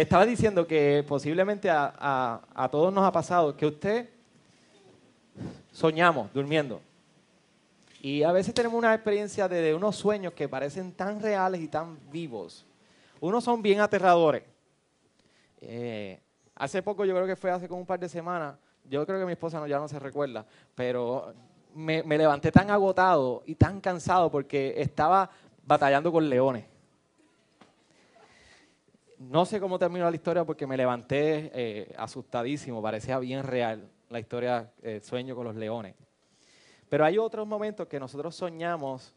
estaba diciendo que posiblemente a, todos nos ha pasado que usted soñamos durmiendo. Y a veces tenemos una experiencia de, unos sueños que parecen tan reales y tan vivos. Unos son bien aterradores. Eh, hace poco, yo creo que fue hace como un par de semanas, yo creo que mi esposa no, ya no se recuerda, pero me, me levanté tan agotado y tan cansado porque estaba batallando con leones. No sé cómo terminó la historia porque me levanté eh, asustadísimo, parecía bien real la historia, el sueño con los leones. Pero hay otros momentos que nosotros soñamos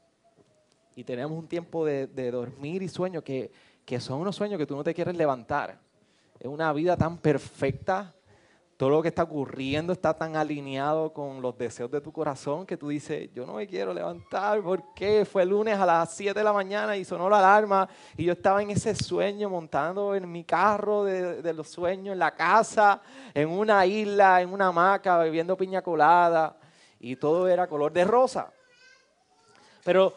y tenemos un tiempo de, dormir y sueño que, que son unos sueños que tú no te quieres levantar. Es una vida tan perfecta todo lo que está ocurriendo está tan alineado con los deseos de tu corazón que tú dices, yo no me quiero levantar porque fue lunes a las 7 de la mañana y sonó la alarma y yo estaba en ese sueño montando en mi carro de, los sueños, en la casa, en una isla, en una hamaca, bebiendo piña colada y todo era color de rosa. Pero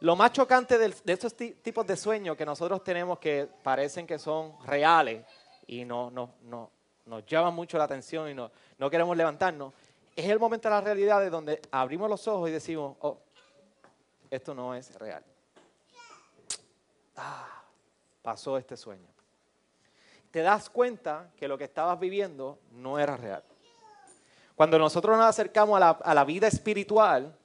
lo más chocante de, de estos tipos de sueños que nosotros tenemos que parecen que son reales y no, no, no, nos llama mucho la atención y no, queremos levantarnos, es el momento de la realidad de donde abrimos los ojos y decimos, oh, esto no es real. Ah, pasó este sueño. Te das cuenta que lo que estabas viviendo no era real. Cuando nosotros nos acercamos a la, a la vida espiritual,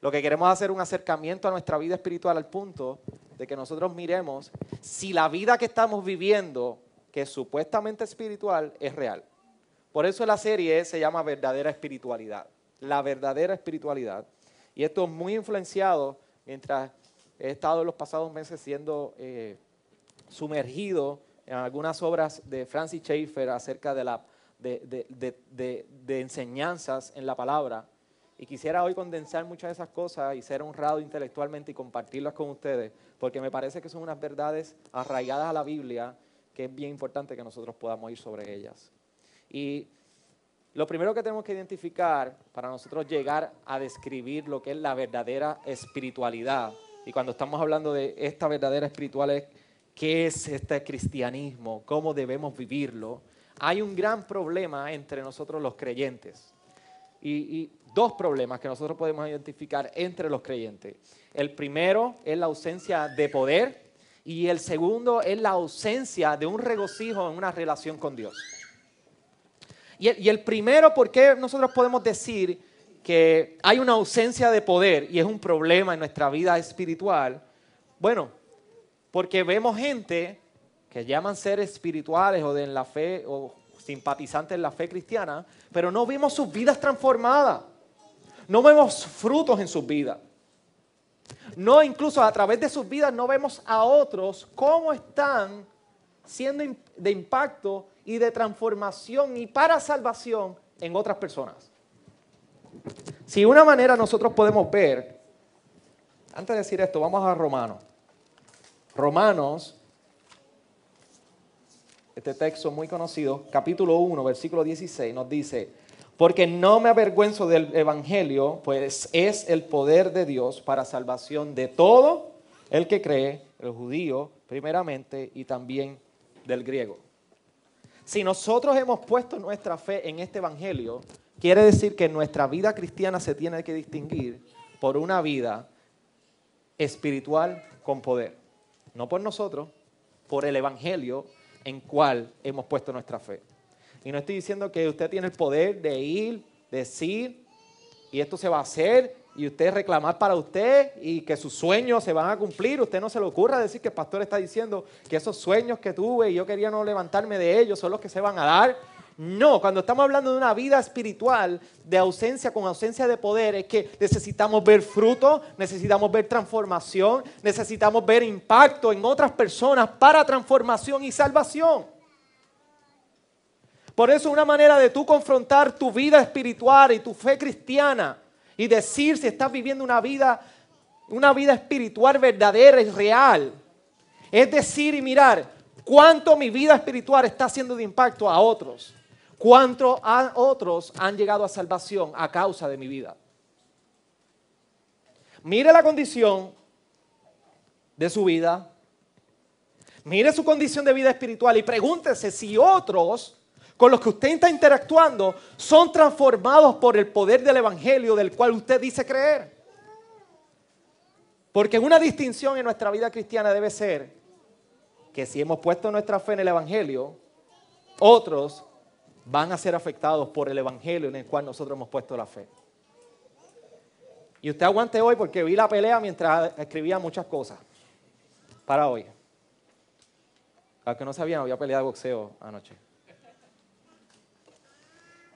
lo que queremos hacer es un acercamiento a nuestra vida espiritual al punto de que nosotros miremos si la vida que estamos viviendo que supuestamente espiritual es real. Por eso la serie se llama Verdadera Espiritualidad. La verdadera espiritualidad. Y esto es muy influenciado mientras he estado en los pasados meses siendo eh, sumergido en algunas obras de Francis Schaeffer acerca de, enseñanzas en la palabra. Y quisiera hoy condensar muchas de esas cosas y ser honrado intelectualmente y compartirlas con ustedes, porque me parece que son unas verdades arraigadas a la Biblia que es bien importante que nosotros podamos ir sobre ellas. Y lo primero que tenemos que identificar para nosotros llegar a describir lo que es la verdadera espiritualidad, y cuando estamos hablando de esta verdadera espiritualidad, ¿qué es este cristianismo? ¿Cómo debemos vivirlo? Hay un gran problema entre nosotros los creyentes. Y, y, dos problemas que nosotros podemos identificar entre los creyentes. El primero es la ausencia de poder y el segundo es la ausencia de un regocijo en una relación con Dios. Y el, primero, ¿por qué nosotros podemos decir que hay una ausencia de poder y es un problema en nuestra vida espiritual? Bueno, porque vemos gente que llaman ser espirituales o de la fe o simpatizantes en la fe cristiana, pero no vemos sus vidas transformadas. No vemos frutos en sus vidas. No, incluso a través de sus vidas no vemos a otros cómo están siendo de impacto y de transformación y para salvación en otras personas. Si una manera nosotros podemos ver, antes de decir esto, vamos a Romanos. Romanos, este texto muy conocido, capítulo 1, versículo 16, nos dice, porque no me avergüenzo del Evangelio, pues es el poder de Dios para salvación de todo el que cree, el judío primeramente y también del griego. Si nosotros hemos puesto nuestra fe en este Evangelio, quiere decir que nuestra vida cristiana se tiene que distinguir por una vida espiritual con poder. No por nosotros, por el Evangelio en cual hemos puesto nuestra fe. Y no estoy diciendo que usted tiene el poder de ir, decir, y esto se va a hacer, y usted reclamar para usted, y que sus sueños se van a cumplir. Usted no se le ocurra decir que el pastor está diciendo que esos sueños que tuve y yo quería no levantarme de ellos son los que se van a dar. No, cuando estamos hablando de una vida espiritual de ausencia con ausencia de poder, es que necesitamos ver fruto, necesitamos ver transformación, necesitamos ver impacto en otras personas para transformación y salvación. Por eso una manera de tú confrontar tu vida espiritual y tu fe cristiana y decir si estás viviendo una vida, una vida espiritual verdadera y real, es decir y mirar cuánto mi vida espiritual está haciendo de impacto a otros, cuánto a otros han llegado a salvación a causa de mi vida. Mire la condición de su vida, Mire su condición de vida espiritual y pregúntese si otros con los que usted está interactuando son transformados por el poder del Evangelio del cual usted dice creer. Porque una distinción en nuestra vida cristiana debe ser que si hemos puesto nuestra fe en el Evangelio, otros van a ser afectados por el Evangelio en el cual nosotros hemos puesto la fe. Y usted aguante hoy porque vi la pelea mientras escribía muchas cosas para hoy. Al que no sabían, había pelea de boxeo anoche.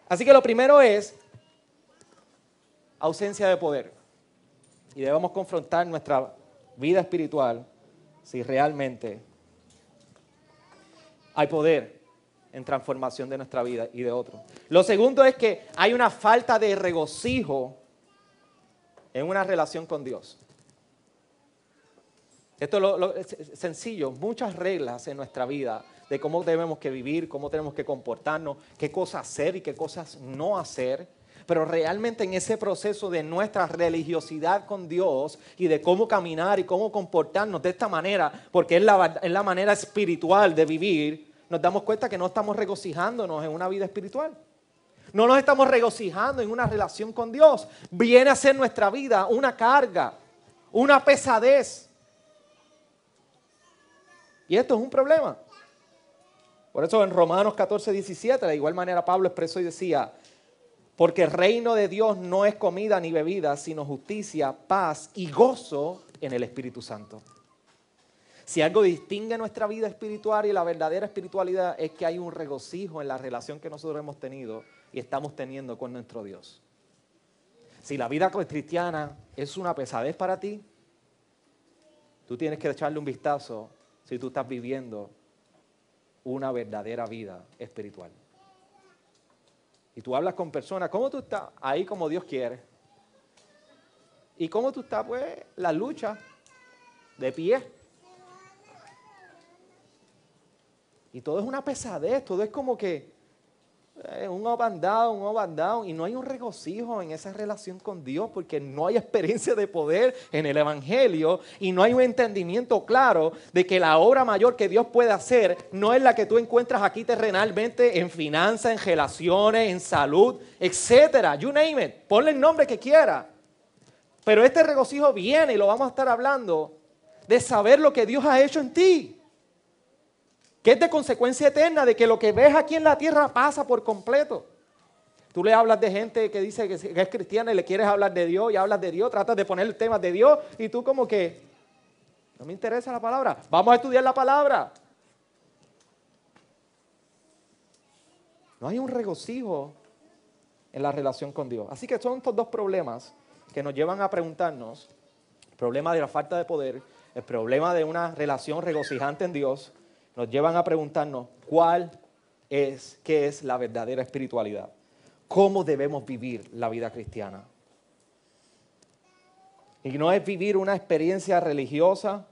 Así que lo primero es ausencia de poder. Y debemos confrontar nuestra vida espiritual si realmente hay poder en transformación de nuestra vida y de otros. Lo segundo es que hay una falta de regocijo en una relación con Dios. Esto es sencillo, muchas reglas en nuestra vida de cómo debemos que vivir, cómo tenemos que comportarnos, qué cosas hacer y qué cosas no hacer. Pero realmente en ese proceso de nuestra religiosidad con Dios y de cómo caminar y cómo comportarnos de esta manera, porque es la, es la manera espiritual de vivir, nos damos cuenta que no estamos regocijándonos en una vida espiritual. No nos estamos regocijando en una relación con Dios. Viene a ser nuestra vida una carga, una pesadez. Y esto es un problema. Por eso en Romanos 14, 17, de igual manera Pablo expresó y decía, porque el reino de Dios no es comida ni bebida, sino justicia, paz y gozo en el Espíritu Santo. Si algo distingue nuestra vida espiritual y la verdadera espiritualidad es que hay un regocijo en la relación que nosotros hemos tenido y estamos teniendo con nuestro Dios. Si la vida cristiana es una pesadez para ti, tú tienes que echarle un vistazo si tú estás viviendo una verdadera vida espiritual. Y tú hablas con personas, ¿cómo tú estás? Ahí como Dios quiere. ¿Y cómo tú estás? Pues la lucha, de pie. Y todo es una pesadez, todo es como que eh, un up and down, un up and down, y no hay un regocijo en esa relación con Dios porque no hay experiencia de poder en el Evangelio y no hay un entendimiento claro de que la obra mayor que Dios puede hacer no es la que tú encuentras aquí terrenalmente en finanzas, en relaciones, en salud, etcétera. You name it, ponle el nombre que quiera. Pero este regocijo viene y lo vamos a estar hablando de saber lo que Dios ha hecho en ti que es de consecuencia eterna de que lo que ves aquí en la tierra pasa por completo. Tú le hablas de gente que dice que es cristiana y le quieres hablar de Dios y hablas de Dios, tratas de poner el tema de Dios y tú como que, no me interesa la palabra, vamos a estudiar la palabra. No hay un regocijo en la relación con Dios. Así que son estos dos problemas que nos llevan a preguntarnos, el problema de la falta de poder, el problema de una relación regocijante en Dios nos llevan a preguntarnos cuál es, qué es la verdadera espiritualidad, cómo debemos vivir la vida cristiana. Y no es vivir una experiencia religiosa,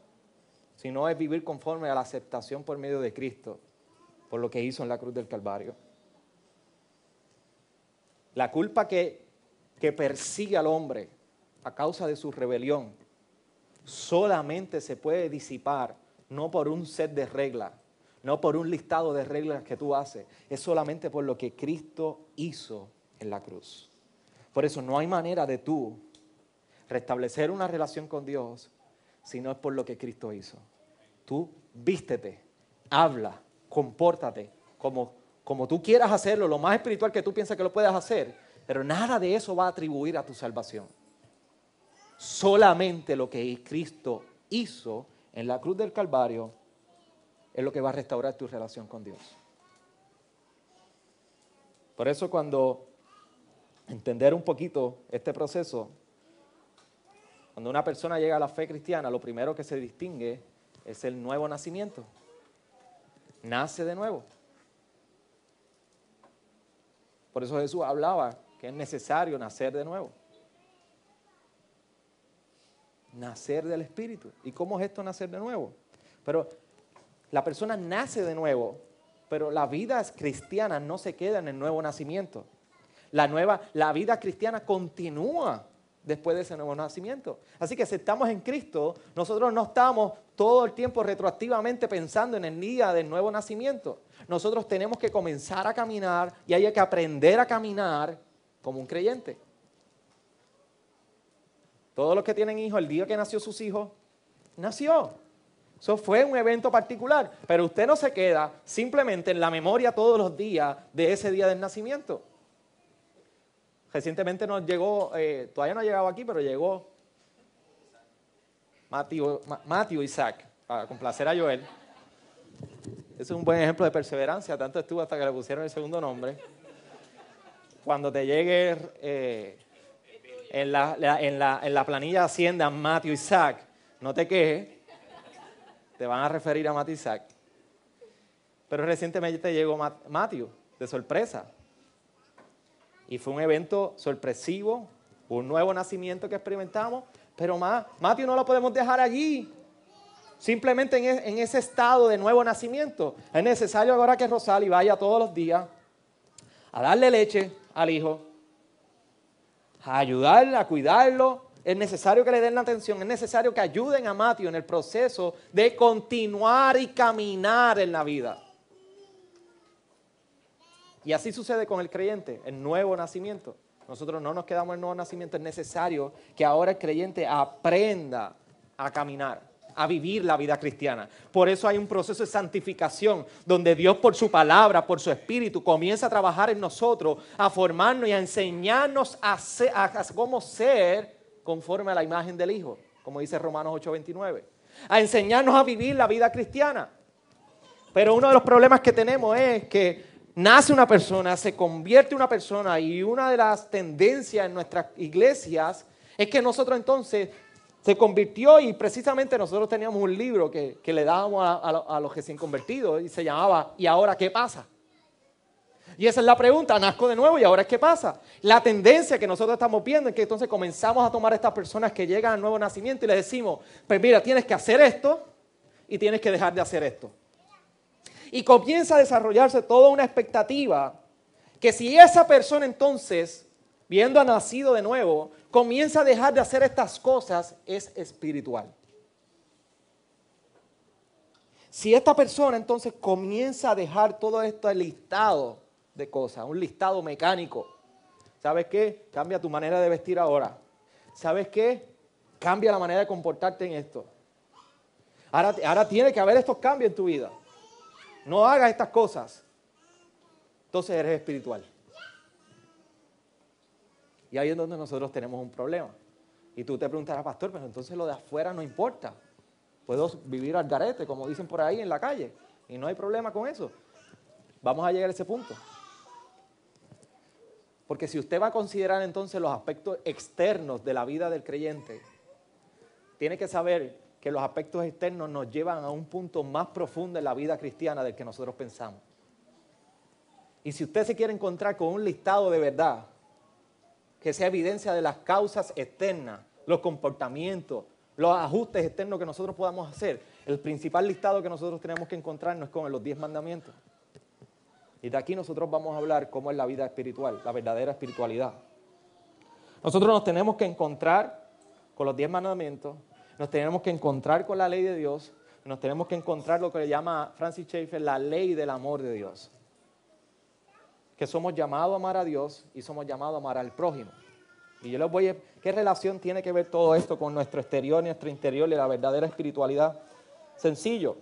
sino es vivir conforme a la aceptación por medio de Cristo, por lo que hizo en la cruz del Calvario. La culpa que, que persigue al hombre a causa de su rebelión solamente se puede disipar no por un set de reglas, no por un listado de reglas que tú haces, es solamente por lo que Cristo hizo en la cruz. Por eso no hay manera de tú restablecer una relación con Dios si no es por lo que Cristo hizo. Tú vístete, habla, compórtate como, como tú quieras hacerlo, lo más espiritual que tú piensas que lo puedas hacer, pero nada de eso va a atribuir a tu salvación. Solamente lo que Cristo hizo en la cruz del Calvario es lo que va a restaurar tu relación con Dios. Por eso cuando entender un poquito este proceso, cuando una persona llega a la fe cristiana, lo primero que se distingue es el nuevo nacimiento. Nace de nuevo. Por eso Jesús hablaba que es necesario nacer de nuevo nacer del Espíritu. ¿Y cómo es esto nacer de nuevo? Pero la persona nace de nuevo, pero la vida cristiana no se queda en el nuevo nacimiento. La, nueva, la vida cristiana continúa después de ese nuevo nacimiento. Así que si estamos en Cristo, nosotros no estamos todo el tiempo retroactivamente pensando en el día del nuevo nacimiento. Nosotros tenemos que comenzar a caminar y hay que aprender a caminar como un creyente. Todos los que tienen hijos, el día que nació sus hijos, nació. Eso fue un evento particular, pero usted no se queda simplemente en la memoria todos los días de ese día del nacimiento. Recientemente nos llegó, eh, todavía no ha llegado aquí, pero llegó Matthew, Isaac, para complacer a Joel. Es un buen ejemplo de perseverancia, tanto estuvo hasta que le pusieron el segundo nombre. Cuando te llegue eh, en, la, en, la, en, la, planilla Hacienda Matthew Isaac, no te quejes, te van a referir a Matthew Isaac. Pero recientemente te llegó Matthew, de sorpresa. Y fue un evento sorpresivo, un nuevo nacimiento que experimentamos, pero más, Matthew no lo podemos dejar allí. Simplemente e, en, ese estado de nuevo nacimiento. Es necesario ahora que Rosali vaya todos los días a darle leche al hijo, a ayudarle, a cuidarlo. Es necesario que le den la atención, es necesario que ayuden a Matthew en el proceso de continuar y caminar en la vida. Y así sucede con el creyente, el nuevo nacimiento. Nosotros no nos quedamos en el nuevo nacimiento, es necesario que ahora el creyente aprenda a caminar, a vivir la vida cristiana. Por eso hay un proceso de santificación, donde Dios por su palabra, por su espíritu, comienza a trabajar en nosotros, a formarnos y a enseñarnos a, cómo ser conforme a la imagen del Hijo, como dice Romanos 8:29. A enseñarnos a vivir la vida cristiana. Pero uno de los problemas que tenemos es que nace una persona, se convierte una persona y una de las tendencias en nuestras iglesias es que nosotros entonces se convirtió y precisamente nosotros teníamos un libro que, le dábamos a, a, los que se han convertido y se llamaba ¿Y ahora qué pasa? Y esa es la pregunta, nazco de nuevo y ahora qué pasa. La tendencia que nosotros estamos viendo es que entonces comenzamos a tomar a estas personas que llegan al nuevo nacimiento y le decimos, pues mira, tienes que hacer esto y tienes que dejar de hacer esto. Y comienza a desarrollarse toda una expectativa que si esa persona entonces, viendo a nacido de nuevo, comienza a dejar de hacer estas cosas, es espiritual. Si esta persona entonces comienza a dejar todo esto listado de cosas, un listado mecánico, ¿sabes qué? Cambia tu manera de vestir ahora. ¿Sabes qué? Cambia la manera de comportarte en esto. Ahora, ahora tiene que haber estos cambios en tu vida no hagas estas cosas, entonces eres espiritual. Y ahí es donde nosotros tenemos un problema. Y tú te preguntarás, pastor, pero entonces lo de afuera no importa. Puedo vivir al garete, como dicen por ahí en la calle, y no hay problema con eso. Vamos a llegar a ese punto. Porque si usted va a considerar entonces los aspectos externos de la vida del creyente, tiene que saber que los aspectos externos nos llevan a un punto más profundo en la vida cristiana del que nosotros pensamos. Y si usted se quiere encontrar con un listado de verdad, que sea evidencia de las causas externas, los comportamientos, los ajustes externos que nosotros podamos hacer, el principal listado que nosotros tenemos que encontrarnos es con los diez mandamientos. Y de aquí nosotros vamos a hablar cómo es la vida espiritual, la verdadera espiritualidad. Nosotros nos tenemos que encontrar con los diez mandamientos, nos tenemos que encontrar con la ley de Dios, nos tenemos que encontrar lo que le llama Francis Schaeffer la ley del amor de Dios. Que somos llamados a amar a Dios y somos llamados a amar al prójimo. Y yo les voy a... ¿Qué relación tiene que ver todo esto con nuestro exterior, nuestro interior y la verdadera espiritualidad? Sencillo.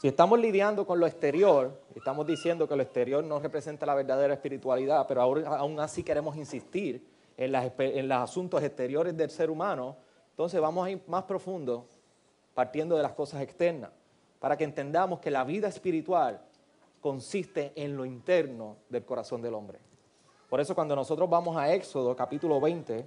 Si estamos lidiando con lo exterior, estamos diciendo que lo exterior no representa la verdadera espiritualidad, pero aún así queremos insistir en, los asuntos exteriores del ser humano, entonces vamos a ir más profundo partiendo de las cosas externas, para que entendamos que la vida espiritual consiste en lo interno del corazón del hombre. Por eso cuando nosotros vamos a Éxodo capítulo 20,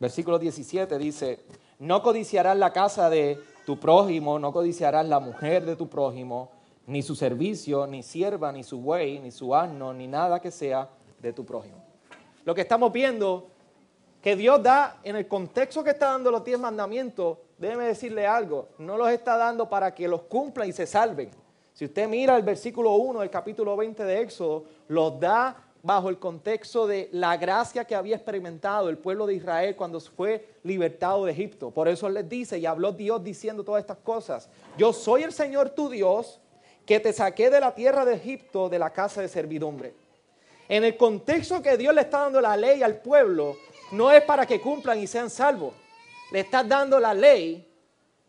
versículo 17 dice, no codiciarás la casa de tu prójimo, no codiciarás la mujer de tu prójimo, ni su servicio, ni sierva, ni su buey, ni su asno, ni nada que sea de tu prójimo. Lo que estamos viendo que Dios da en el contexto que está dando los diez mandamientos, déjeme decirle algo, no los está dando para que los cumplan y se salven, Si usted mira el versículo 1 del capítulo 20 de Éxodo, los da bajo el contexto de la gracia que había experimentado el pueblo de Israel cuando fue libertado de Egipto. Por eso les dice, y habló Dios diciendo todas estas cosas, yo soy el Señor tu Dios, que te saqué de la tierra de Egipto, de la casa de servidumbre. En el contexto que Dios le está dando la ley al pueblo, no es para que cumplan y sean salvos. Le está dando la ley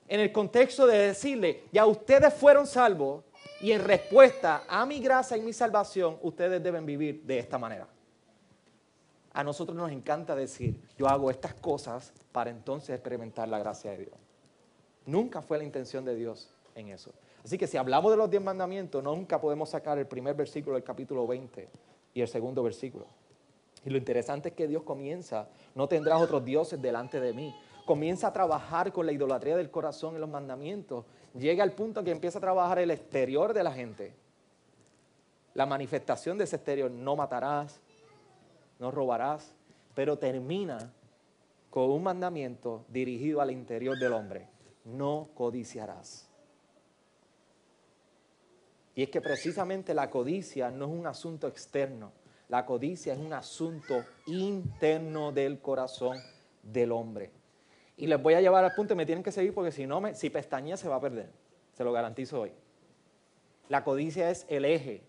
en el contexto de decirle, ya ustedes fueron salvos y en respuesta a mi gracia y mi salvación, ustedes deben vivir de esta manera. A nosotros nos encanta decir, yo hago estas cosas para entonces experimentar la gracia de Dios. Nunca fue la intención de Dios en eso. Así que si hablamos de los diez mandamientos, nunca podemos sacar el primer versículo del capítulo 20 y el segundo versículo. Y lo interesante es que Dios comienza, no tendrás otros dioses delante de mí. Comienza a trabajar con la idolatría del corazón en los mandamientos. Llega al punto en que empieza a trabajar el exterior de la gente. La manifestación de ese exterior, no matarás, no robarás, pero termina con un mandamiento dirigido al interior del hombre. No codiciarás. Y es que precisamente la codicia no es un asunto externo, la codicia es un asunto interno del corazón del hombre. Y les voy a llevar al punto y me tienen que seguir porque si no, me, si pestañea se va a perder. Se lo garantizo hoy. La codicia es el eje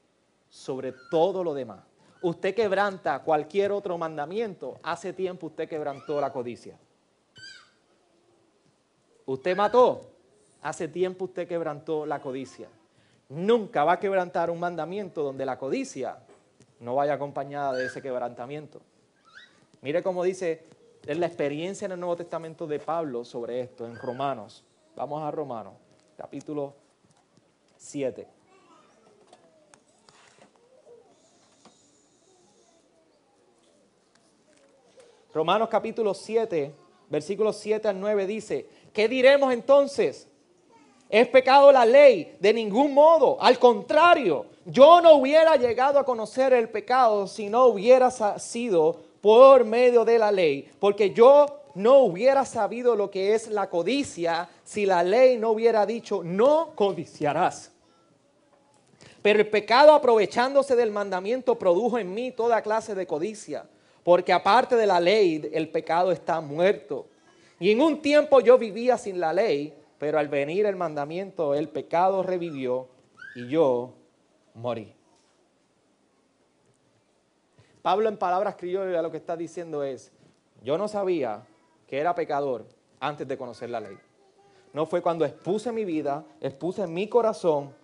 sobre todo lo demás. Usted quebranta cualquier otro mandamiento, hace tiempo usted quebrantó la codicia. Usted mató, hace tiempo usted quebrantó la codicia. Nunca va a quebrantar un mandamiento donde la codicia no vaya acompañada de ese quebrantamiento. Mire cómo dice, es la experiencia en el Nuevo Testamento de Pablo sobre esto, en Romanos. Vamos a Romanos, capítulo 7. Romanos capítulo 7, versículos 7 al 9 dice, ¿qué diremos entonces? ¿Es pecado la ley? De ningún modo. Al contrario, yo no hubiera llegado a conocer el pecado si no hubiera sido por medio de la ley, porque yo no hubiera sabido lo que es la codicia si la ley no hubiera dicho, no codiciarás. Pero el pecado aprovechándose del mandamiento produjo en mí toda clase de codicia, porque aparte de la ley el pecado está muerto. Y en un tiempo yo vivía sin la ley, pero al venir el mandamiento, el pecado revivió y yo morí. Pablo en palabras criollas lo que está diciendo es, yo no sabía que era pecador antes de conocer la ley. No fue cuando expuse mi vida, expuse mi corazón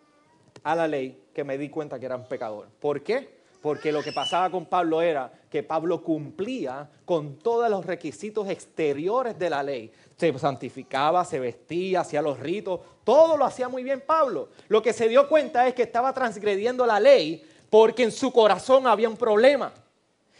a la ley que me di cuenta que era un pecador. ¿Por qué? Porque lo que pasaba con Pablo era que Pablo cumplía con todos los requisitos exteriores de la ley se santificaba, se vestía, hacía los ritos, todo lo hacía muy bien Pablo. Lo que se dio cuenta es que estaba transgrediendo la ley porque en su corazón había un problema.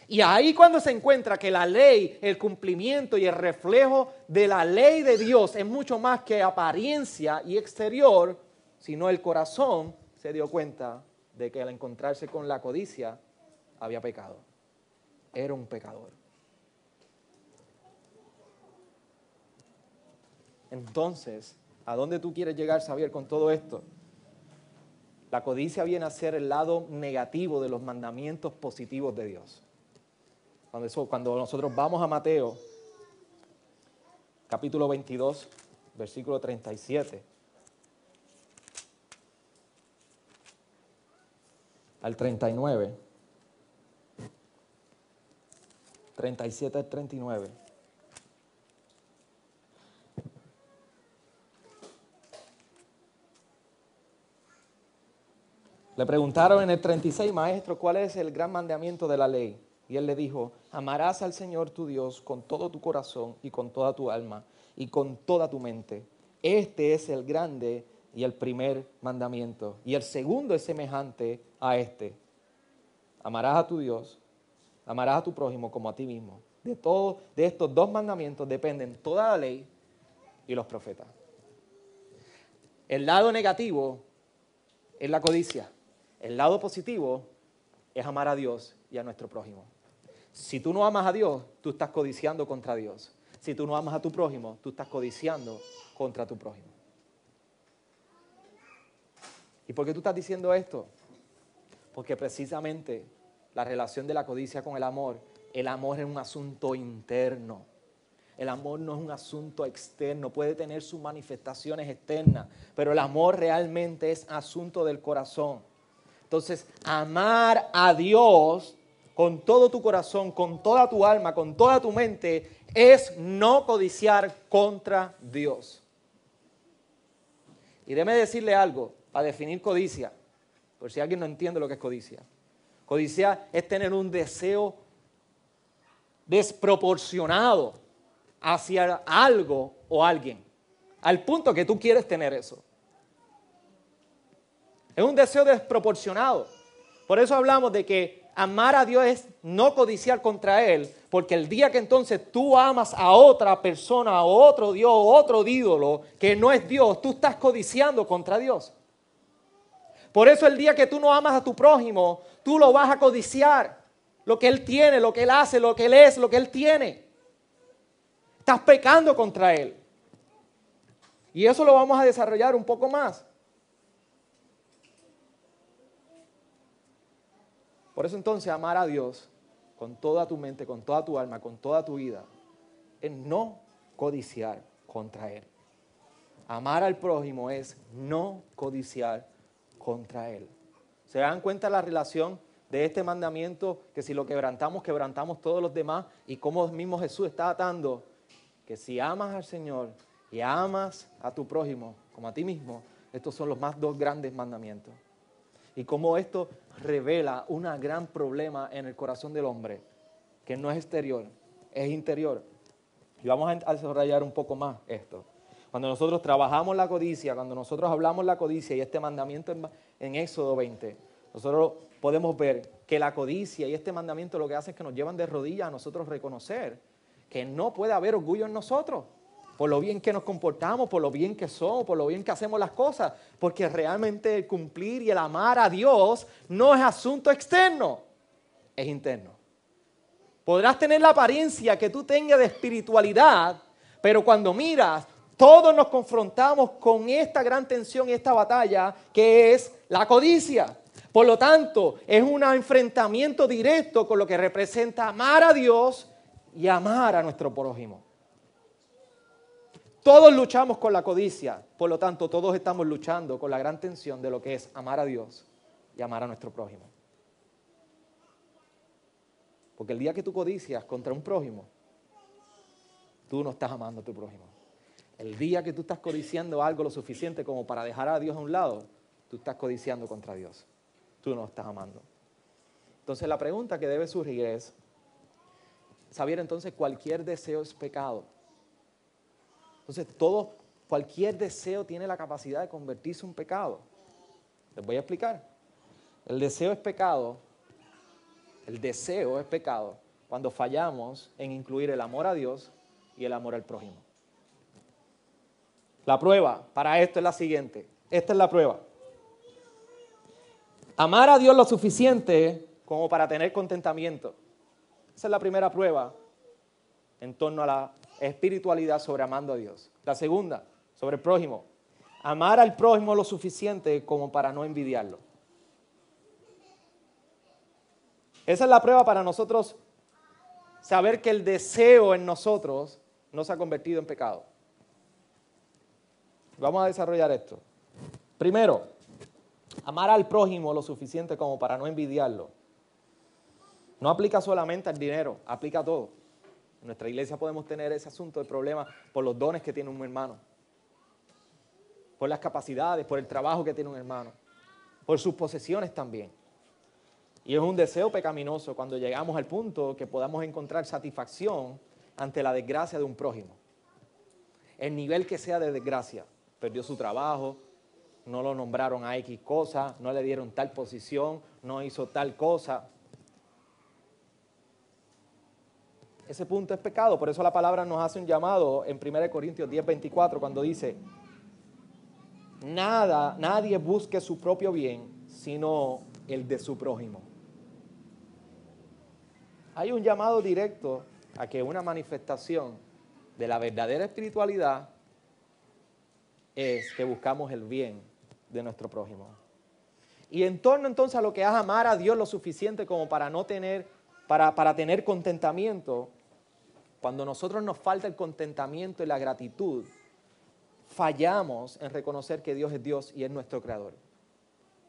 Y ahí cuando se encuentra que la ley, el cumplimiento y el reflejo de la ley de Dios es mucho más que apariencia y exterior, sino el corazón, se dio cuenta de que al encontrarse con la codicia había pecado. Era un pecador. Entonces, ¿a dónde tú quieres llegar, Xavier, con todo esto? La codicia viene a ser el lado negativo de los mandamientos positivos de Dios. Cuando, cuando nosotros vamos a Mateo, capítulo 22, versículo 37, al 39, 37 al 39. Le preguntaron en el 36, maestro, ¿cuál es el gran mandamiento de la ley? Y él le dijo, amarás al Señor tu Dios con todo tu corazón y con toda tu alma y con toda tu mente. Este es el grande y el primer mandamiento. Y el segundo es semejante a este. Amarás a tu Dios, amarás a tu prójimo como a ti mismo. De, todo, de estos dos mandamientos dependen toda la ley y los profetas. El lado negativo es la codicia. El lado positivo es amar a Dios y a nuestro prójimo. Si tú no amas a Dios, tú estás codiciando contra Dios. Si tú no amas a tu prójimo, tú estás codiciando contra tu prójimo. ¿Y por qué tú estás diciendo esto? Porque precisamente la relación de la codicia con el amor, el amor es un asunto interno. El amor no es un asunto externo, puede tener sus manifestaciones externas, pero el amor realmente es asunto del corazón. Entonces, amar a Dios con todo tu corazón, con toda tu alma, con toda tu mente, es no codiciar contra Dios. Y déme decirle algo para definir codicia, por si alguien no entiende lo que es codicia. Codicia es tener un deseo desproporcionado hacia algo o alguien, al punto que tú quieres tener eso. Es un deseo desproporcionado. Por eso hablamos de que amar a Dios es no codiciar contra Él, porque el día que entonces tú amas a otra persona, a otro Dios, otro ídolo que no es Dios, tú estás codiciando contra Dios. Por eso el día que tú no amas a tu prójimo, tú lo vas a codiciar. Lo que Él tiene, lo que Él hace, lo que Él es, lo que Él tiene. Estás pecando contra Él. Y eso lo vamos a desarrollar un poco más. Por eso entonces amar a Dios con toda tu mente, con toda tu alma, con toda tu vida, es no codiciar contra Él. Amar al prójimo es no codiciar contra Él. ¿Se dan cuenta la relación de este mandamiento? Que si lo quebrantamos, quebrantamos todos los demás. Y como mismo Jesús está atando, que si amas al Señor y amas a tu prójimo como a ti mismo, estos son los más dos grandes mandamientos y cómo esto revela un gran problema en el corazón del hombre, que no es exterior, es interior. Y vamos a desarrollar un poco más esto. Cuando nosotros trabajamos la codicia, cuando nosotros hablamos la codicia y este mandamiento en, Éxodo 20, nosotros podemos ver que la codicia y este mandamiento lo que hace es que nos llevan de rodillas a nosotros reconocer que no puede haber orgullo en nosotros por lo bien que nos comportamos, por lo bien que somos, por lo bien que hacemos las cosas, porque realmente el cumplir y el amar a Dios no es asunto externo, es interno. Podrás tener la apariencia que tú tengas de espiritualidad, pero cuando miras, todos nos confrontamos con esta gran tensión y esta batalla que es la codicia. Por lo tanto, es un enfrentamiento directo con lo que representa amar a Dios y amar a nuestro prójimo. Todos luchamos con la codicia, por lo tanto todos estamos luchando con la gran tensión de lo que es amar a Dios y amar a nuestro prójimo. Porque el día que tú codicias contra un prójimo, tú no estás amando a tu prójimo. El día que tú estás codiciando algo lo suficiente como para dejar a Dios a un lado, tú estás codiciando contra Dios. Tú no estás amando. Entonces la pregunta que debe surgir es, saber entonces cualquier deseo es pecado. Entonces, todo, cualquier deseo tiene la capacidad de convertirse en pecado. Les voy a explicar. El deseo es pecado. El deseo es pecado cuando fallamos en incluir el amor a Dios y el amor al prójimo. La prueba para esto es la siguiente. Esta es la prueba. Amar a Dios lo suficiente como para tener contentamiento. Esa es la primera prueba en torno a la espiritualidad sobre amando a Dios. La segunda, sobre el prójimo. Amar al prójimo lo suficiente como para no envidiarlo. Esa es la prueba para nosotros saber que el deseo en nosotros no se ha convertido en pecado. Vamos a desarrollar esto. Primero, amar al prójimo lo suficiente como para no envidiarlo. No aplica solamente al dinero, aplica a todo. En nuestra iglesia podemos tener ese asunto de problema por los dones que tiene un hermano, por las capacidades, por el trabajo que tiene un hermano, por sus posesiones también. Y es un deseo pecaminoso cuando llegamos al punto que podamos encontrar satisfacción ante la desgracia de un prójimo. El nivel que sea de desgracia, perdió su trabajo, no lo nombraron a X cosa, no le dieron tal posición, no hizo tal cosa, ese punto es pecado. Por eso la palabra nos hace un llamado en 1 Corintios 10, 24, cuando dice, nada, nadie busque su propio bien, sino el de su prójimo. Hay un llamado directo a que una manifestación de la verdadera espiritualidad es que buscamos el bien de nuestro prójimo. Y en torno entonces a lo que es amar a Dios lo suficiente como para no tener, para, para tener contentamiento, cuando nosotros nos falta el contentamiento y la gratitud, fallamos en reconocer que Dios es Dios y es nuestro creador.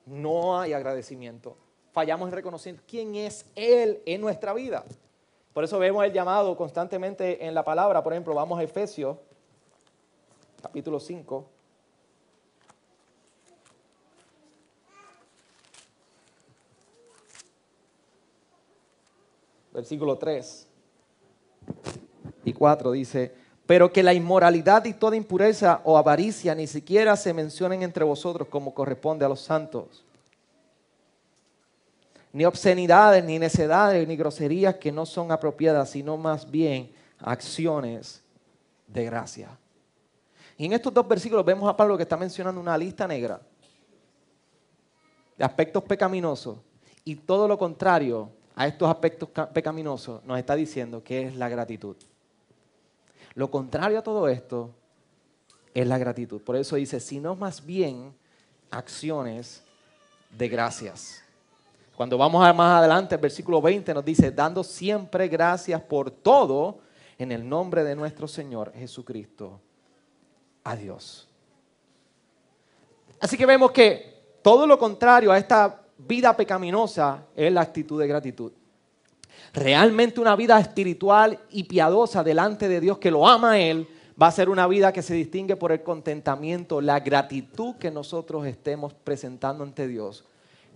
No hay agradecimiento. Fallamos en reconocer quién es Él en nuestra vida. Por eso vemos el llamado constantemente en la palabra. Por ejemplo, vamos a Efesios, capítulo 5. Versículo 3 y 4 dice, pero que la inmoralidad y toda impureza o avaricia ni siquiera se mencionen entre vosotros como corresponde a los santos. Ni obscenidades, ni necedades, ni groserías que no son apropiadas, sino más bien acciones de gracia. Y en estos dos versículos vemos a Pablo que está mencionando una lista negra de aspectos pecaminosos y todo lo contrario a estos aspectos pecaminosos nos está diciendo que es la gratitud. Lo contrario a todo esto es la gratitud. Por eso dice, sino más bien acciones de gracias. Cuando vamos a más adelante, el versículo 20 nos dice, dando siempre gracias por todo en el nombre de nuestro Señor Jesucristo. Adiós. Así que vemos que todo lo contrario a esta vida pecaminosa es la actitud de gratitud. Realmente una vida espiritual y piadosa delante de Dios que lo ama a Él va a ser una vida que se distingue por el contentamiento, la gratitud que nosotros estemos presentando ante Dios.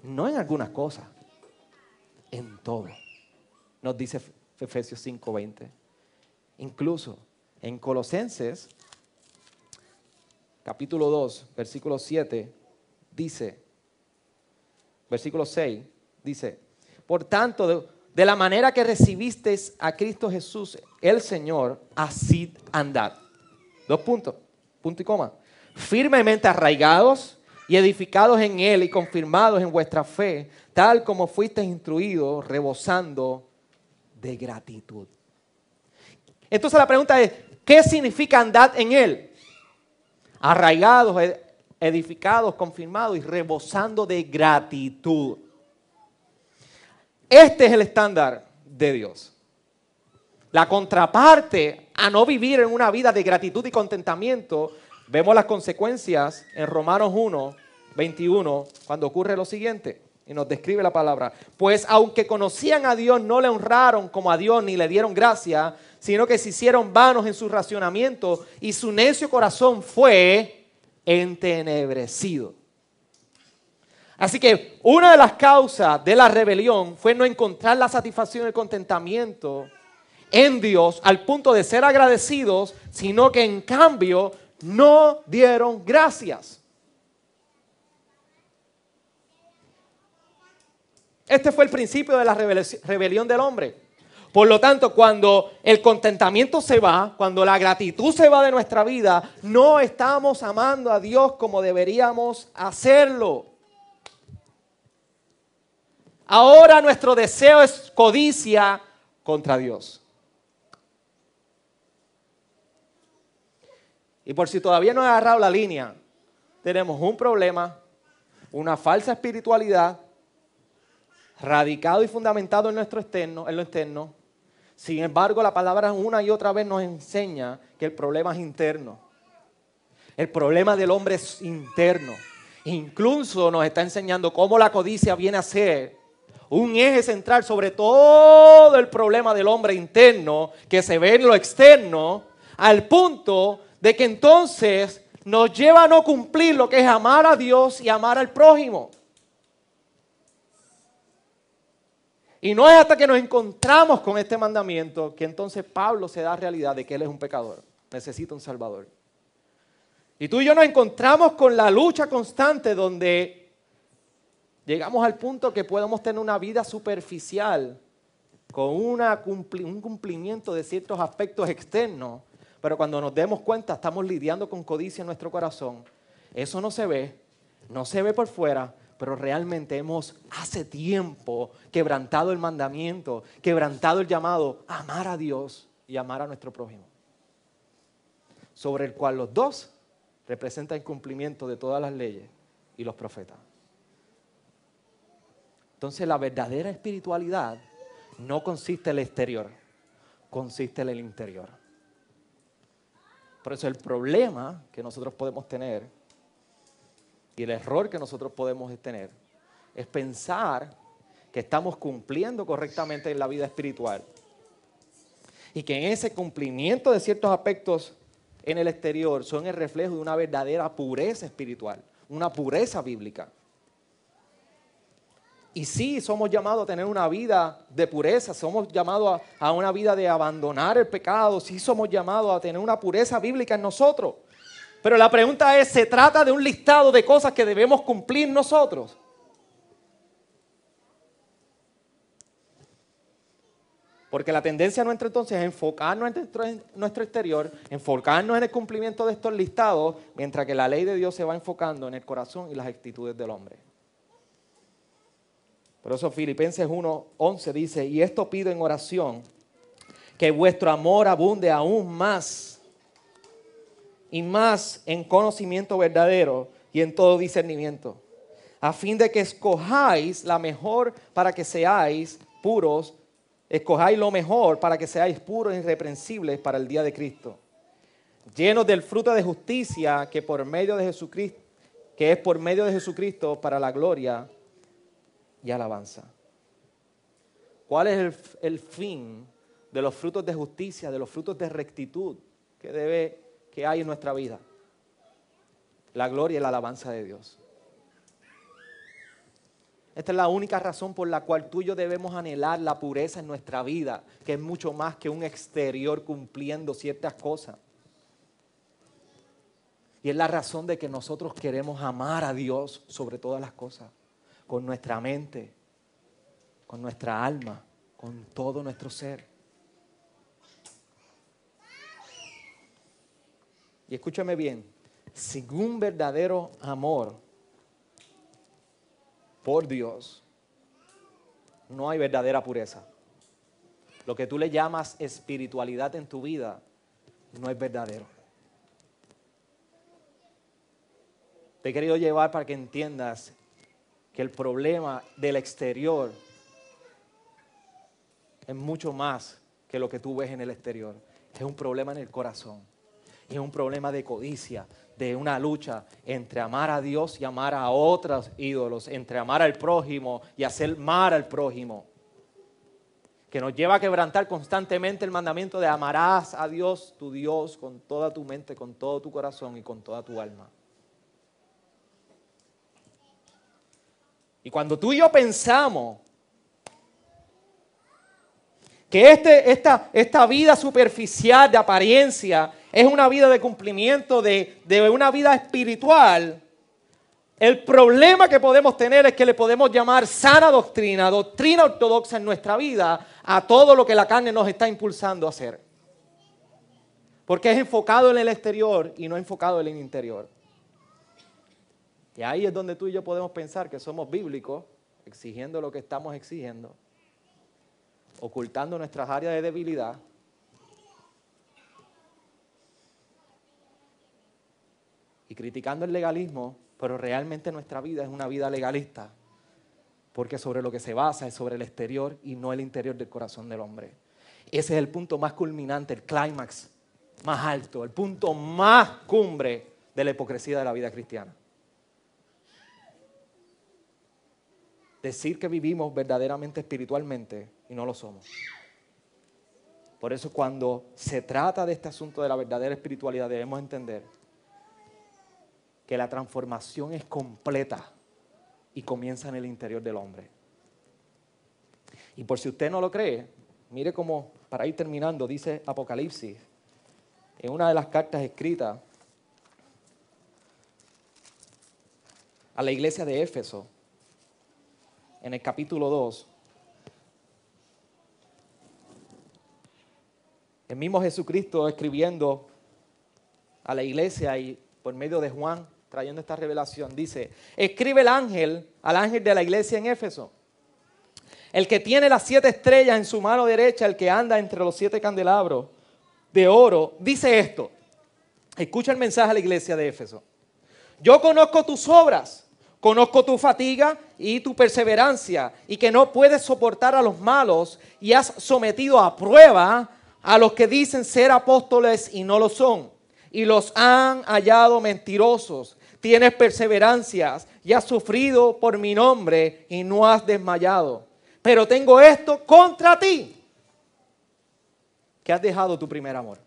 No en algunas cosas, en todo. Nos dice Efesios 5:20. Incluso en Colosenses, capítulo 2, versículo 7, dice, versículo 6, dice, por tanto, de la manera que recibisteis a Cristo Jesús, el Señor, así andad. Dos puntos, punto y coma. Firmemente arraigados y edificados en Él y confirmados en vuestra fe, tal como fuisteis instruidos, rebosando de gratitud. Entonces la pregunta es, ¿qué significa andar en Él? Arraigados, edificados, confirmados y rebosando de gratitud. Este es el estándar de Dios. La contraparte a no vivir en una vida de gratitud y contentamiento, vemos las consecuencias en Romanos 1, 21, cuando ocurre lo siguiente. Y nos describe la palabra. Pues aunque conocían a Dios, no le honraron como a Dios ni le dieron gracia, sino que se hicieron vanos en su racionamiento y su necio corazón fue entenebrecido. Así que una de las causas de la rebelión fue no encontrar la satisfacción y el contentamiento en Dios al punto de ser agradecidos, sino que en cambio no dieron gracias. Este fue el principio de la rebelión del hombre. Por lo tanto, cuando el contentamiento se va, cuando la gratitud se va de nuestra vida, no estamos amando a Dios como deberíamos hacerlo. Ahora nuestro deseo es codicia contra Dios. Y por si todavía no he agarrado la línea, tenemos un problema, una falsa espiritualidad, radicado y fundamentado en nuestro externo, en lo externo. Sin embargo, la palabra una y otra vez nos enseña que el problema es interno. El problema del hombre es interno. Incluso nos está enseñando cómo la codicia viene a ser un eje central sobre todo el problema del hombre interno que se ve en lo externo, al punto de que entonces nos lleva a no cumplir lo que es amar a Dios y amar al prójimo. Y no es hasta que nos encontramos con este mandamiento que entonces Pablo se da realidad de que él es un pecador, necesita un Salvador. Y tú y yo nos encontramos con la lucha constante donde Llegamos al punto que podemos tener una vida superficial con un cumplimiento de ciertos aspectos externos, pero cuando nos demos cuenta estamos lidiando con codicia en nuestro corazón. Eso no se ve, no se ve por fuera, pero realmente hemos hace tiempo quebrantado el mandamiento, quebrantado el llamado a amar a Dios y amar a nuestro prójimo, sobre el cual los dos representan el cumplimiento de todas las leyes y los profetas. Entonces la verdadera espiritualidad no consiste en el exterior, consiste en el interior. Por eso el problema que nosotros podemos tener y el error que nosotros podemos tener es pensar que estamos cumpliendo correctamente en la vida espiritual y que en ese cumplimiento de ciertos aspectos en el exterior son el reflejo de una verdadera pureza espiritual, una pureza bíblica. Y sí, somos llamados a tener una vida de pureza, somos llamados a, una vida de abandonar el pecado, sí somos llamados a tener una pureza bíblica en nosotros. Pero la pregunta es, ¿se trata de un listado de cosas que debemos cumplir nosotros? Porque la tendencia nuestra entonces es enfocarnos en nuestro exterior, enfocarnos en el cumplimiento de estos listados, mientras que la ley de Dios se va enfocando en el corazón y las actitudes del hombre. Por eso Filipenses 1:11 dice, y esto pido en oración, que vuestro amor abunde aún más y más en conocimiento verdadero y en todo discernimiento, a fin de que escojáis la mejor para que seáis puros escojáis lo mejor para que seáis puros e irreprensibles para el día de Cristo, llenos del fruto de justicia que por medio de Jesucristo, que es por medio de Jesucristo para la gloria y alabanza. ¿Cuál es el, el fin de los frutos de justicia, de los frutos de rectitud que debe que hay en nuestra vida? La gloria y la alabanza de Dios. Esta es la única razón por la cual tú y yo debemos anhelar la pureza en nuestra vida, que es mucho más que un exterior cumpliendo ciertas cosas. Y es la razón de que nosotros queremos amar a Dios sobre todas las cosas, con nuestra mente, con nuestra alma, con todo nuestro ser. Y escúchame bien, sin un verdadero amor, por Dios, no hay verdadera pureza. Lo que tú le llamas espiritualidad en tu vida no es verdadero. Te he querido llevar para que entiendas que el problema del exterior es mucho más que lo que tú ves en el exterior. Es un problema en el corazón. Es un problema de codicia, de una lucha entre amar a Dios y amar a otros ídolos, entre amar al prójimo y hacer mal al prójimo, que nos lleva a quebrantar constantemente el mandamiento de amarás a Dios, tu Dios, con toda tu mente, con todo tu corazón y con toda tu alma. Y cuando tú y yo pensamos que este, esta, esta vida superficial de apariencia es una vida de cumplimiento de, una vida espiritual, el problema que podemos tener es que le podemos llamar sana doctrina, doctrina ortodoxa en nuestra vida, a todo lo que la carne nos está impulsando a hacer. Porque es enfocado en el exterior y no enfocado en el interior. Y ahí es donde tú y yo podemos pensar que somos bíblicos, exigiendo lo que estamos exigiendo, ocultando nuestras áreas de debilidad y criticando el legalismo, pero realmente nuestra vida es una vida legalista, porque sobre lo que se basa es sobre el exterior y no el interior del corazón del hombre. Ese es el punto más culminante, el clímax más alto, el punto más cumbre de la hipocresía de la vida cristiana. Decir que vivimos verdaderamente espiritualmente y no lo somos. Por eso cuando se trata de este asunto de la verdadera espiritualidad debemos entender que la transformación es completa y comienza en el interior del hombre. Y por si usted no lo cree, mire cómo, para ir terminando, dice Apocalipsis, en una de las cartas escritas a la iglesia de Éfeso, en el capítulo 2, el mismo Jesucristo escribiendo a la iglesia y por medio de Juan, trayendo esta revelación, dice, escribe el ángel al ángel de la iglesia en Éfeso, el que tiene las siete estrellas en su mano derecha, el que anda entre los siete candelabros de oro, dice esto. Escucha el mensaje a la iglesia de Éfeso. Yo conozco tus obras, Conozco tu fatiga y tu perseverancia y que no puedes soportar a los malos y has sometido a prueba a los que dicen ser apóstoles y no lo son y los han hallado mentirosos. Tienes perseverancias y has sufrido por mi nombre y no has desmayado. Pero tengo esto contra ti, que has dejado tu primer amor.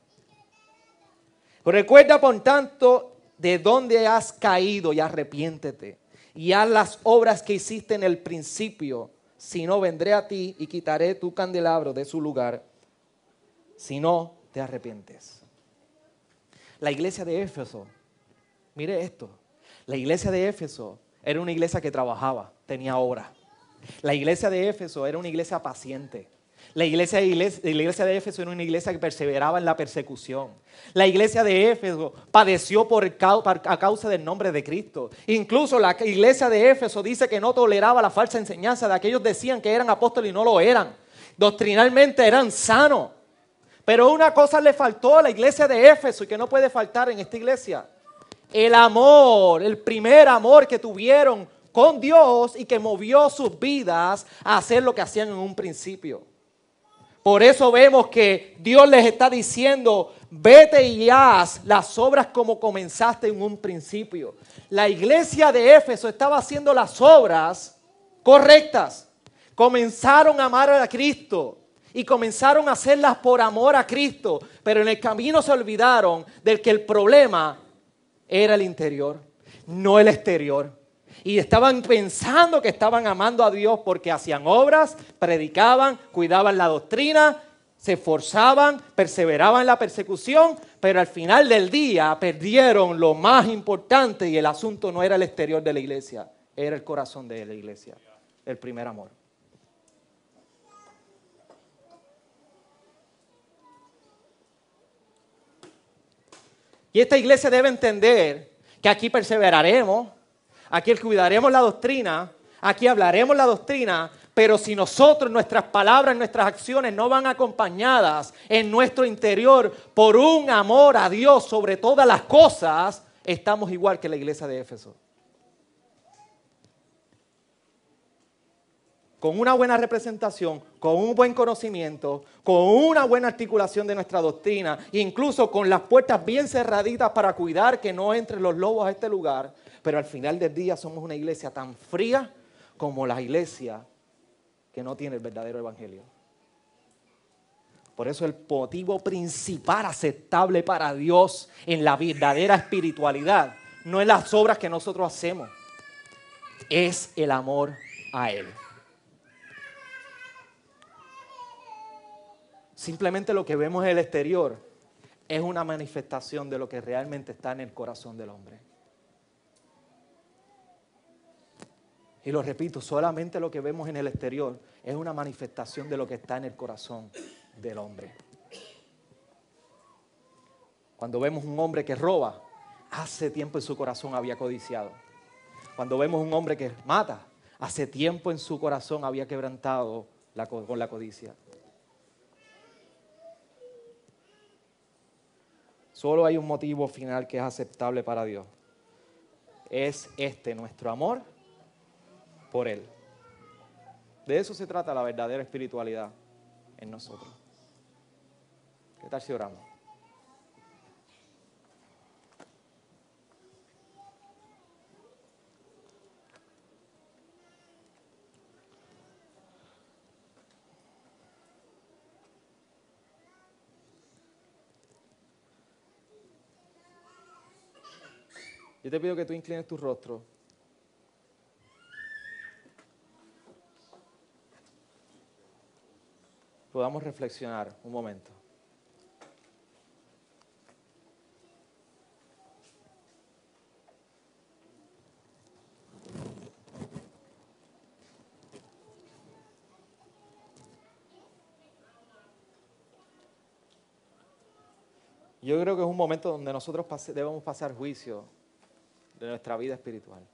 Recuerda, por tanto, de dónde has caído y arrepiéntete. Y haz las obras que hiciste en el principio. Si no, vendré a ti y quitaré tu candelabro de su lugar. Si no, te arrepientes. La iglesia de Éfeso, mire esto, la iglesia de Éfeso era una iglesia que trabajaba, tenía obra. La iglesia de Éfeso era una iglesia paciente. La iglesia, de Éfeso era una iglesia que perseveraba en la persecución. La iglesia de Éfeso padeció por, a causa del nombre de Cristo. Incluso la iglesia de Éfeso dice que no toleraba la falsa enseñanza de aquellos que decían que eran apóstoles y no lo eran. Doctrinalmente eran sanos. Pero una cosa le faltó a la iglesia de Éfeso y que no puede faltar en esta iglesia. El amor, el primer amor que tuvieron con Dios y que movió sus vidas a hacer lo que hacían en un principio. Por eso vemos que Dios les está diciendo, vete y haz las obras como comenzaste en un principio. La iglesia de Éfeso estaba haciendo las obras correctas. Comenzaron a amar a Cristo y comenzaron a hacerlas por amor a Cristo, pero en el camino se olvidaron del que el problema era el interior, no el exterior. Y estaban pensando que estaban amando a Dios porque hacían obras, predicaban, cuidaban la doctrina, se esforzaban, perseveraban en la persecución, pero al final del día perdieron lo más importante y el asunto no era el exterior de la iglesia, era el corazón de la iglesia, el primer amor. Y esta iglesia debe entender que aquí perseveraremos, aquí cuidaremos la doctrina, aquí hablaremos la doctrina, pero si nosotros, nuestras palabras, nuestras acciones no van acompañadas en nuestro interior por un amor a Dios sobre todas las cosas, estamos igual que la iglesia de Éfeso. con una buena representación, con un buen conocimiento, con una buena articulación de nuestra doctrina, incluso con las puertas bien cerraditas para cuidar que no entren los lobos a este lugar, pero al final del día somos una iglesia tan fría como la iglesia que no tiene el verdadero evangelio. Por eso el motivo principal aceptable para Dios en la verdadera espiritualidad no es las obras que nosotros hacemos, es el amor a Él. Simplemente lo que vemos en el exterior es una manifestación de lo que realmente está en el corazón del hombre. Y lo repito, solamente lo que vemos en el exterior es una manifestación de lo que está en el corazón del hombre. Cuando vemos un hombre que roba, hace tiempo en su corazón había codiciado. Cuando vemos un hombre que mata, hace tiempo en su corazón había quebrantado con la codicia. Solo hay un motivo final que es aceptable para Dios. Es este nuestro amor por Él. De eso se trata la verdadera espiritualidad en nosotros. ¿Qué tal si oramos? Yo te pido que tú inclines tu rostro. Podamos reflexionar un momento. Yo creo que es un momento donde nosotros debemos pasar juicio de nuestra vida espiritual.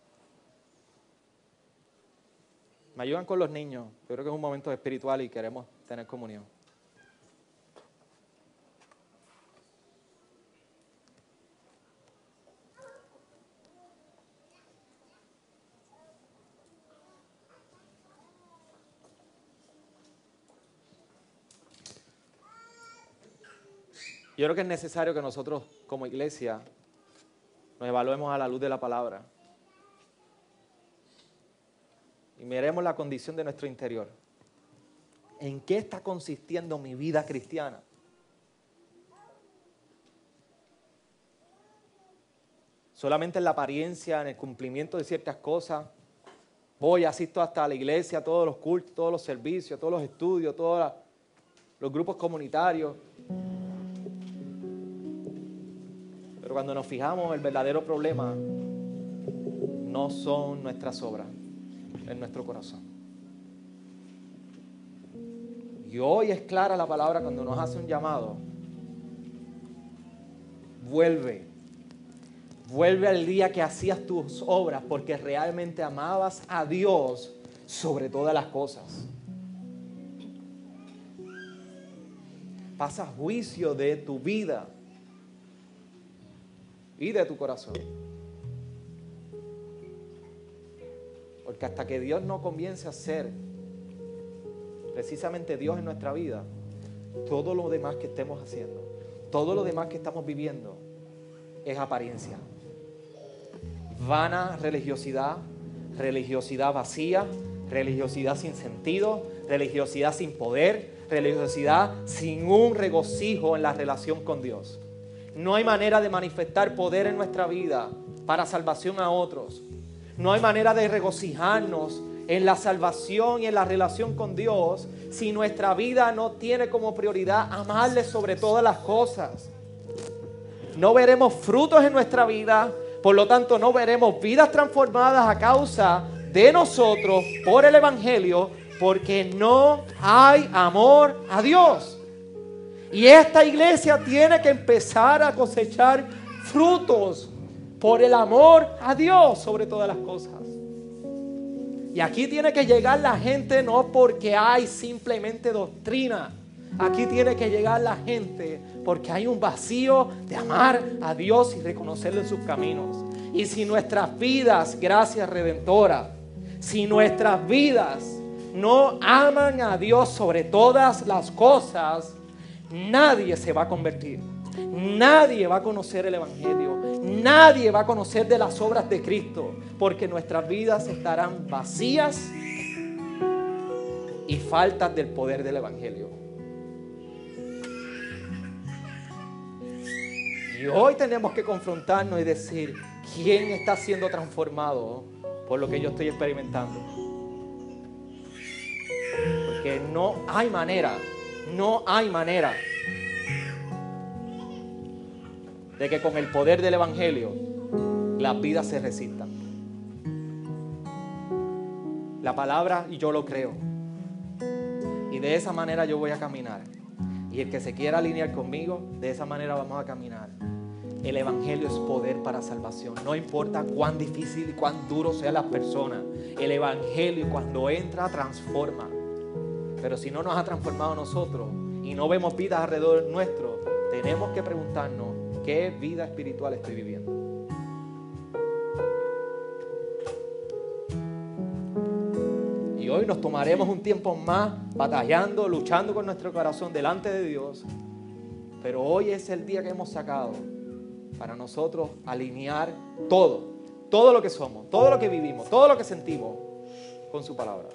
Me ayudan con los niños. Yo creo que es un momento espiritual y queremos tener comunión. Yo creo que es necesario que nosotros como iglesia nos evaluemos a la luz de la palabra y miremos la condición de nuestro interior. ¿En qué está consistiendo mi vida cristiana? Solamente en la apariencia, en el cumplimiento de ciertas cosas. Voy, asisto hasta la iglesia, todos los cultos, todos los servicios, todos los estudios, todos los grupos comunitarios. Pero cuando nos fijamos, el verdadero problema no son nuestras obras, en nuestro corazón. Y hoy es clara la palabra cuando nos hace un llamado. Vuelve. Vuelve al día que hacías tus obras porque realmente amabas a Dios sobre todas las cosas. Pasa juicio de tu vida y de tu corazón. Porque hasta que Dios no comience a ser precisamente Dios en nuestra vida, todo lo demás que estemos haciendo, todo lo demás que estamos viviendo es apariencia. Vana religiosidad, religiosidad vacía, religiosidad sin sentido, religiosidad sin poder, religiosidad sin un regocijo en la relación con Dios. No hay manera de manifestar poder en nuestra vida para salvación a otros. No hay manera de regocijarnos en la salvación y en la relación con Dios si nuestra vida no tiene como prioridad amarle sobre todas las cosas. No veremos frutos en nuestra vida, por lo tanto no veremos vidas transformadas a causa de nosotros por el Evangelio, porque no hay amor a Dios. Y esta iglesia tiene que empezar a cosechar frutos por el amor a Dios sobre todas las cosas. Y aquí tiene que llegar la gente no porque hay simplemente doctrina. Aquí tiene que llegar la gente porque hay un vacío de amar a Dios y reconocerlo en sus caminos. Y si nuestras vidas, gracias redentora, si nuestras vidas no aman a Dios sobre todas las cosas, nadie se va a convertir. Nadie va a conocer el Evangelio. Nadie va a conocer de las obras de Cristo. Porque nuestras vidas estarán vacías y faltas del poder del Evangelio. Y hoy tenemos que confrontarnos y decir, ¿quién está siendo transformado por lo que yo estoy experimentando? Porque no hay manera no hay manera de que con el poder del Evangelio las vidas se resistan. La palabra y yo lo creo. Y de esa manera yo voy a caminar. Y el que se quiera alinear conmigo, de esa manera vamos a caminar. El Evangelio es poder para salvación. No importa cuán difícil y cuán duro sea la persona. El Evangelio cuando entra transforma. Pero si no nos ha transformado nosotros y no vemos vidas alrededor nuestro, tenemos que preguntarnos qué vida espiritual estoy viviendo. Y hoy nos tomaremos un tiempo más batallando, luchando con nuestro corazón delante de Dios. Pero hoy es el día que hemos sacado para nosotros alinear todo, todo lo que somos, todo lo que vivimos, todo lo que sentimos con su palabra.